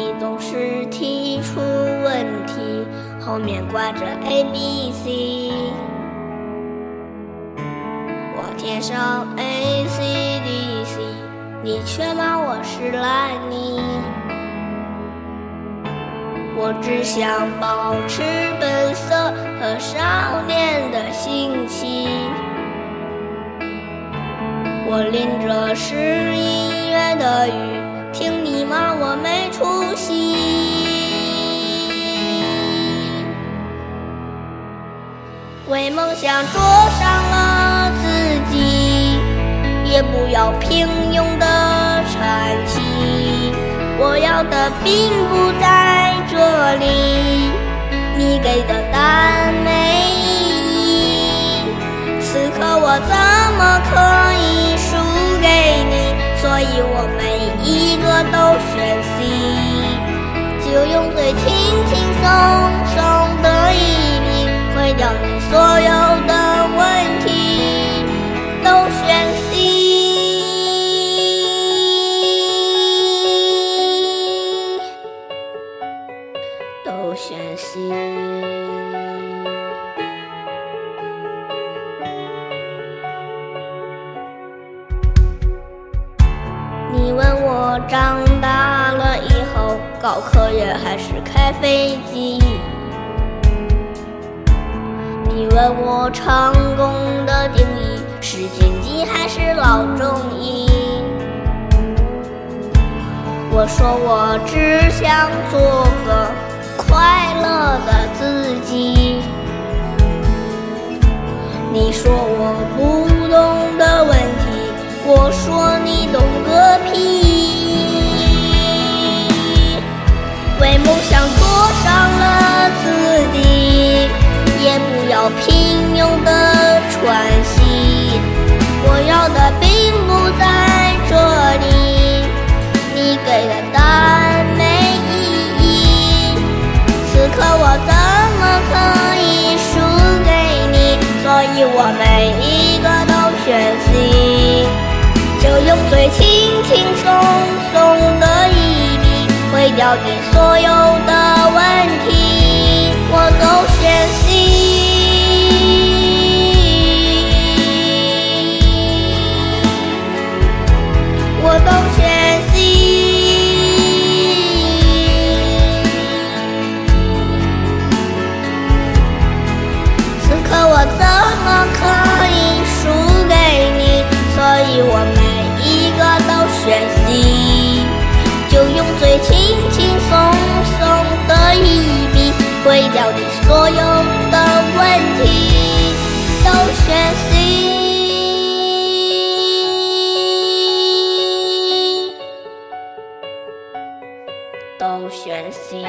你总是提出问题，后面挂着 A B C，我填上 A C D C，你却骂我是烂泥。我只想保持本色和少年的心情，我淋着十一月的雨。听你骂我没出息，为梦想灼伤了自己，也不要平庸的喘气。我要的并不在这里，你给的答案没意义。此刻我怎么可以都选 C，就用最轻轻松松的一笔毁掉你所有的问题，都选 C，都你问。我长大了以后，搞科研还是开飞机？你问我成功的定义是经济还是老中医？我说我只想做个快乐的自己。你说我不懂的问题，我说我每一个都选 C，就用最轻轻松松的一笔毁掉你。所有的问题，毁掉你所有的问题，都学习。都选 C，